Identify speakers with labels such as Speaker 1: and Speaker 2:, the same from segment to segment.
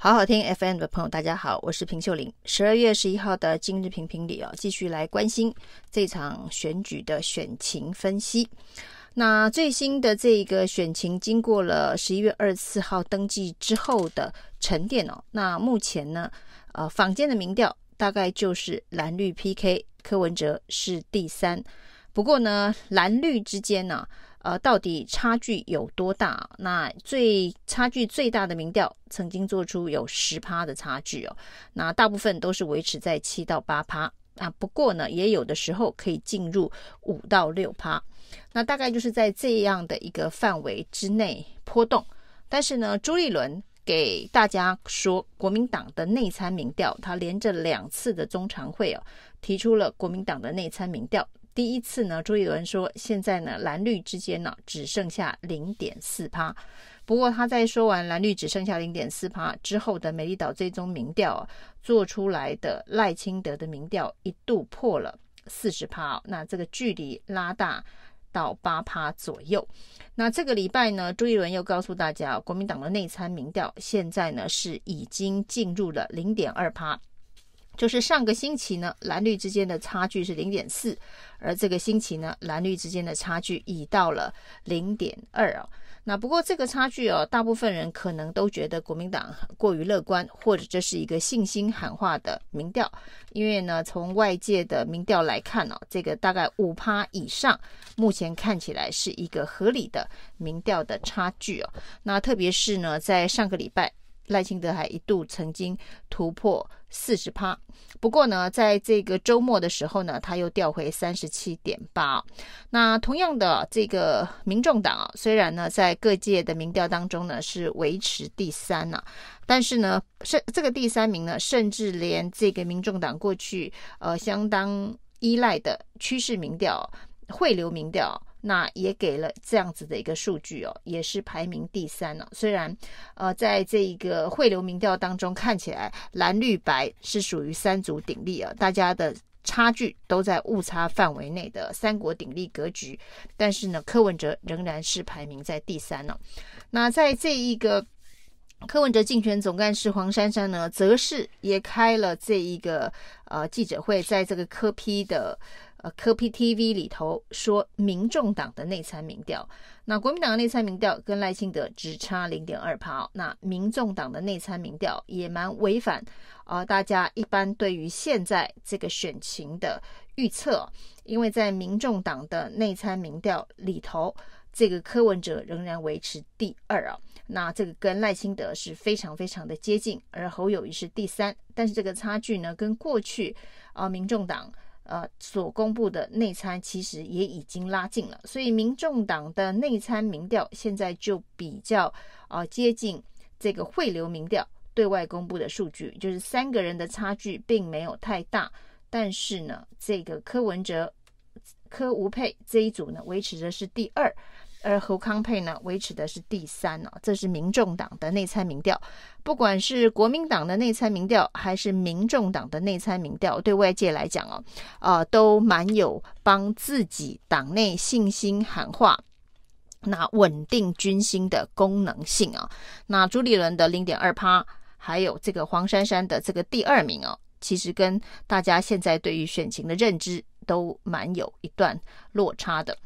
Speaker 1: 好好听 FM 的朋友，大家好，我是平秀玲。十二月十一号的今日评评理哦，继续来关心这场选举的选情分析。那最新的这个选情，经过了十一月二十四号登记之后的沉淀哦，那目前呢，呃，坊间的民调大概就是蓝绿 PK，柯文哲是第三。不过呢，蓝绿之间呢、呃，到底差距有多大？那最差距最大的民调曾经做出有十趴的差距哦。那大部分都是维持在七到八趴啊。不过呢，也有的时候可以进入五到六趴。那大概就是在这样的一个范围之内波动。但是呢，朱立伦给大家说，国民党的内参民调，他连着两次的中常会哦，提出了国民党的内参民调。第一次呢，朱立伦说，现在呢，蓝绿之间呢只剩下零点四趴。不过他在说完蓝绿只剩下零点四趴之后的美丽岛最终民调做出来的赖清德的民调一度破了四十趴，那这个距离拉大到八趴左右。那这个礼拜呢，朱一伦又告诉大家，国民党的内参民调现在呢是已经进入了零点二趴。就是上个星期呢，蓝绿之间的差距是零点四，而这个星期呢，蓝绿之间的差距已到了零点二哦。那不过这个差距哦，大部分人可能都觉得国民党过于乐观，或者这是一个信心喊话的民调，因为呢，从外界的民调来看哦，这个大概五趴以上，目前看起来是一个合理的民调的差距哦。那特别是呢，在上个礼拜。赖清德还一度曾经突破四十趴，不过呢，在这个周末的时候呢，他又掉回三十七点八。那同样的，这个民众党啊，虽然呢在各界的民调当中呢是维持第三呢，但是呢，甚这个第三名呢，甚至连这个民众党过去呃相当依赖的趋势民调、汇流民调。那也给了这样子的一个数据哦，也是排名第三哦。虽然呃，在这一个汇流民调当中，看起来蓝绿白是属于三足鼎立啊，大家的差距都在误差范围内的三国鼎立格局。但是呢，柯文哲仍然是排名在第三呢。那在这一个柯文哲竞选总干事黄珊珊呢，则是也开了这一个呃记者会，在这个柯批的。呃，科 P TV 里头说，民众党的内参民调，那国民党的内参民调跟赖清德只差零点二趴，那民众党的内参民调也蛮违反啊、呃，大家一般对于现在这个选情的预测，因为在民众党的内参民调里头，这个柯文哲仍然维持第二啊，那这个跟赖清德是非常非常的接近，而侯友谊是第三，但是这个差距呢，跟过去啊、民众党。呃，所公布的内参其实也已经拉近了，所以民众党的内参民调现在就比较呃接近这个汇流民调对外公布的数据，就是三个人的差距并没有太大，但是呢，这个柯文哲、柯吴佩这一组呢维持的是第二。而侯康沛呢，维持的是第三呢、哦，这是民众党的内参民调。不管是国民党的内参民调，还是民众党的内参民调，对外界来讲哦，呃，都蛮有帮自己党内信心喊话，那稳定军心的功能性啊、那朱立伦的零点二趴，还有这个黄珊珊的这个第二名哦，其实跟大家现在对于选情的认知都蛮有一段落差的。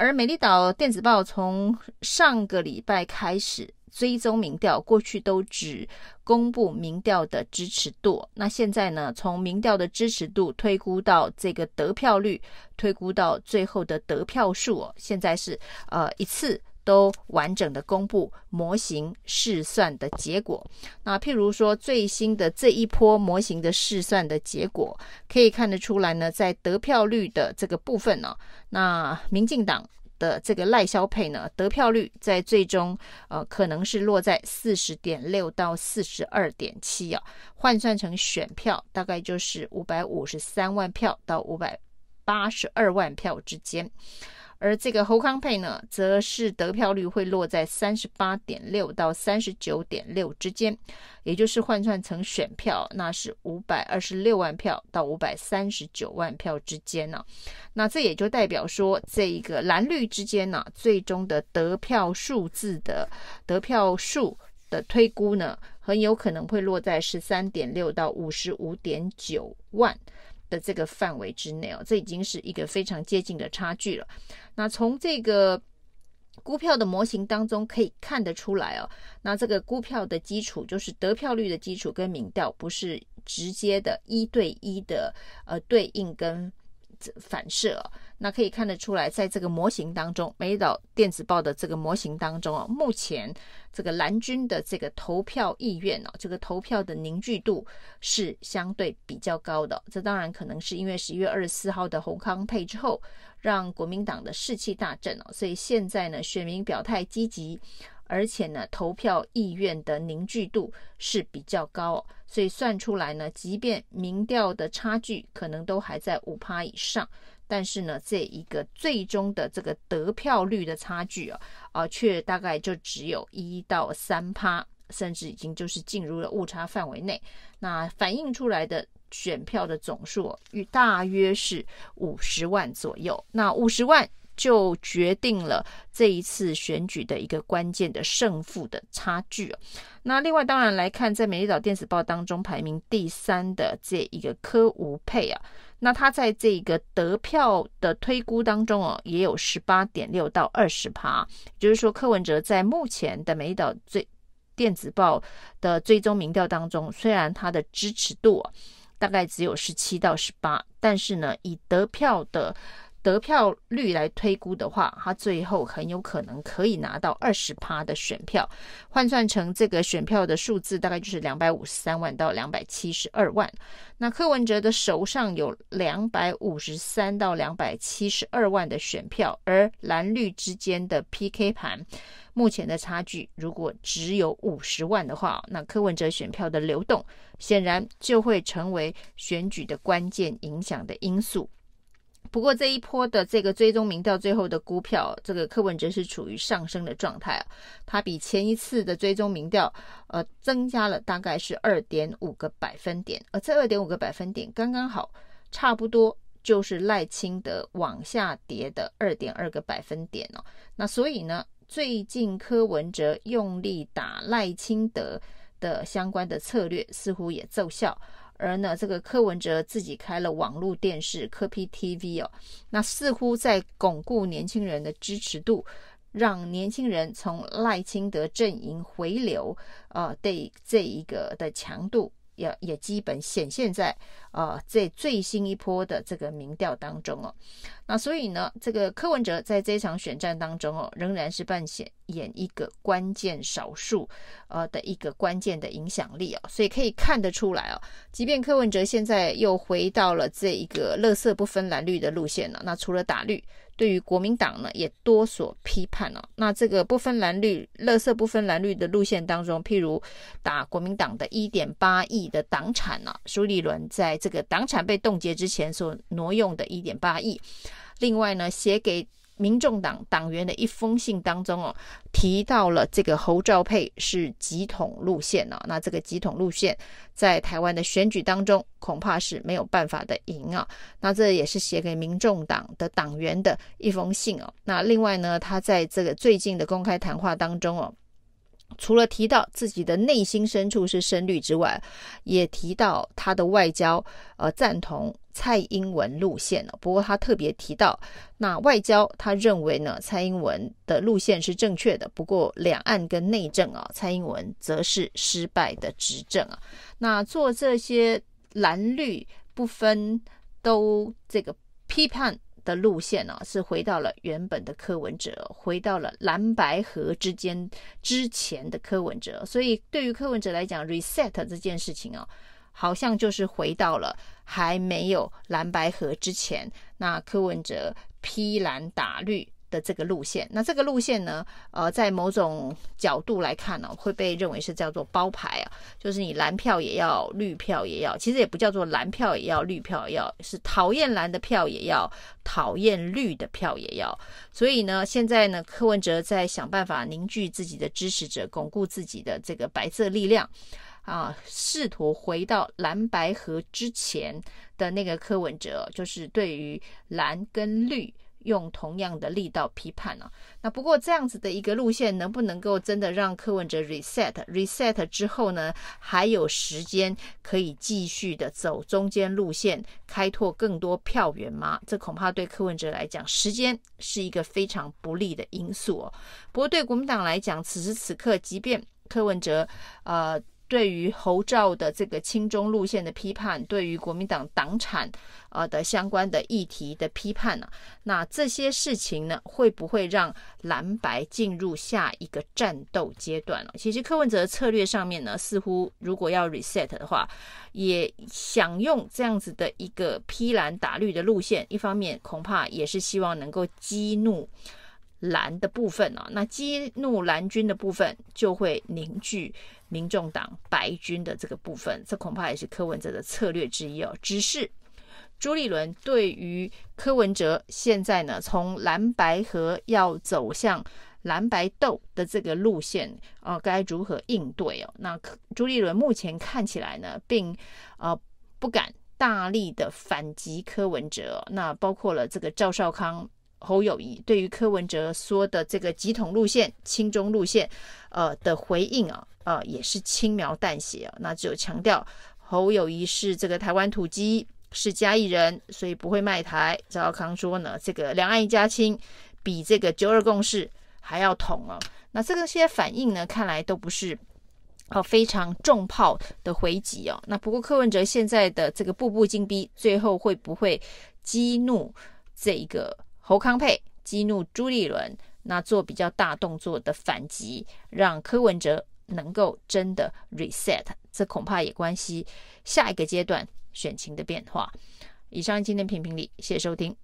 Speaker 1: 而美丽岛电子报从上个礼拜开始追踪民调，过去都只公布民调的支持度，那现在呢，从民调的支持度推估到这个得票率，推估到最后的得票数哦，现在是呃一次都完整的公布模型试算的结果。那譬如说最新的这一波模型的试算的结果，可以看得出来呢，在得票率的这个部分呢、那民进党的这个赖萧配呢，得票率在最终呃可能是落在四十点六到四十二点七啊，换算成选票大概就是五百五十三万票到五百八十二万票之间。而这个侯康沛呢，则是得票率会落在三十八点六到三十九点六之间，也就是换算成选票，那是五百二十六万票到五百三十九万票之间呢、啊。那这也就代表说，这一个蓝绿之间呢、啊，最终的得票数字的得票数的推估呢，很有可能会落在十三点六到五十五点九万的这个范围之内哦，这已经是一个非常接近的差距了。那从这个股票的模型当中可以看得出来哦，那这个股票的基础就是得票率的基础跟民调不是直接的一对一的呃对应跟反射。那可以看得出来，在这个模型当中，美岛电子报的这个模型当中啊，目前这个蓝军的这个投票意愿哦，这个投票的凝聚度是相对比较高的。这当然可能是因为十一月二十四号的侯康配之后，让国民党的士气大振哦，所以现在呢，选民表态积极，而且呢，投票意愿的凝聚度是比较高，所以算出来呢，即便民调的差距可能都还在五趴以上。但是呢，这一个最终的这个得票率的差距啊，啊，却大概就只有一到三趴，甚至已经就是进入了误差范围内。那反映出来的选票的总数与大约是五十万左右。那五十万就决定了这一次选举的一个关键的胜负的差距。那另外当然来看，在美丽岛电子报当中排名第三的这一个柯吴佩啊。那他在这个得票的推估当中哦，也有十八点六到二十趴，就是说柯文哲在目前的美丽岛最电子报的追踪民调当中，虽然他的支持度大概只有十七到十八，但是呢，以得票的。得票率来推估的话，他最后很有可能可以拿到二十趴的选票，换算成这个选票的数字，大概就是两百五十三万到两百七十二万。那柯文哲的手上有两百五十三到两百七十二万的选票，而蓝绿之间的 PK 盘，目前的差距如果只有五十万的话，那柯文哲选票的流动，显然就会成为选举的关键影响的因素。不过这一波的这个追踪民调最后的估票，这个柯文哲是处于上升的状态啊，它比前一次的追踪民调呃增加了大概是二点五个百分点，而这二点五个百分点刚刚好，差不多就是赖清德往下跌的二点二个百分点哦。那所以呢，最近柯文哲用力打赖清德的相关的策略似乎也奏效。而呢，这个柯文哲自己开了网络电视柯 P TV 哦，那似乎在巩固年轻人的支持度，让年轻人从赖清德阵营回流，呃，对这一个的强度。也也基本显现在呃这最新一波的这个民调当中哦，那所以呢，这个柯文哲在这场选战当中哦，仍然是扮演一个关键少数呃的一个关键的影响力哦，所以可以看得出来哦，即便柯文哲现在又回到了这一个乐色不分蓝绿的路线了，那除了打绿。对于国民党呢，也多所批判了、哦。那这个不分蓝绿、乐色不分蓝绿的路线当中，譬如打国民党的一点八亿的党产、啊，苏立伦在这个党产被冻结之前所挪用的一点八亿。另外呢，写给民众党党员的一封信当中哦，提到了这个侯兆佩是集统路线、哦。那这个集统路线在台湾的选举当中恐怕是没有办法的赢啊。那这也是写给民众党的党员的一封信哦。那另外呢，他在这个最近的公开谈话当中哦。除了提到自己的内心深处是深绿之外，也提到他的外交，呃，赞同蔡英文路线了。不过他特别提到，那外交他认为呢，蔡英文的路线是正确的。不过两岸跟内政啊，蔡英文则是失败的执政啊。那做这些蓝绿不分都这个批判。的路线呢、是回到了原本的柯文哲，回到了蓝白河之间之前的柯文哲，所以对于柯文哲来讲，reset 这件事情啊，好像就是回到了还没有蓝白河之前，那柯文哲披蓝打绿。的这个路线，那这个路线呢，呃，在某种角度来看呢、会被认为是叫做包牌啊，就是你蓝票也要，绿票也要，其实也不叫做蓝票也要，绿票也要，是讨厌蓝的票也要，讨厌绿的票也要。所以呢，现在呢，柯文哲在想办法凝聚自己的支持者，巩固自己的这个白色力量啊，试图回到蓝白合之前的那个柯文哲，就是对于蓝跟绿。用同样的力道批判了、那不过这样子的一个路线，能不能够真的让柯文哲 reset？reset 之后呢，还有时间可以继续的走中间路线，开拓更多票源吗？这恐怕对柯文哲来讲，时间是一个非常不利的因素哦。不过对国民党来讲，此时此刻，即便柯文哲，呃。对于侯赵的这个亲中路线的批判，对于国民党党产呃的相关的议题的批判呢、啊，那这些事情呢，会不会让蓝白进入下一个战斗阶段呢？其实柯文哲策略上面呢，似乎如果要 reset 的话，也想用这样子的一个披蓝打绿的路线，一方面恐怕也是希望能够激怒。蓝的部分、啊，那激怒蓝军的部分就会凝聚民众党白军的这个部分，这恐怕也是柯文哲的策略之一哦。只是朱立伦对于柯文哲现在呢，从蓝白合要走向蓝白斗的这个路线啊、该如何应对哦？那朱立伦目前看起来呢，并呃不敢大力的反击柯文哲、哦，那包括了这个赵少康。侯友谊对于柯文哲说的这个急统路线、亲中路线，呃的回应啊，呃也是轻描淡写啊，那只有强调侯友谊是这个台湾土鸡，是嘉义人，所以不会卖台。赵少康说呢，这个两岸一家亲，比这个九二共识还要统啊。那这个些反应呢，看来都不是哦非常重炮的回击哦。那不过柯文哲现在的这个步步紧逼，最后会不会激怒这一个？侯康配激怒朱立伦，那做比较大动作的反击，让柯文哲能够真的 reset，这恐怕也关系下一个阶段选情的变化。以上今天评评理，谢谢收听。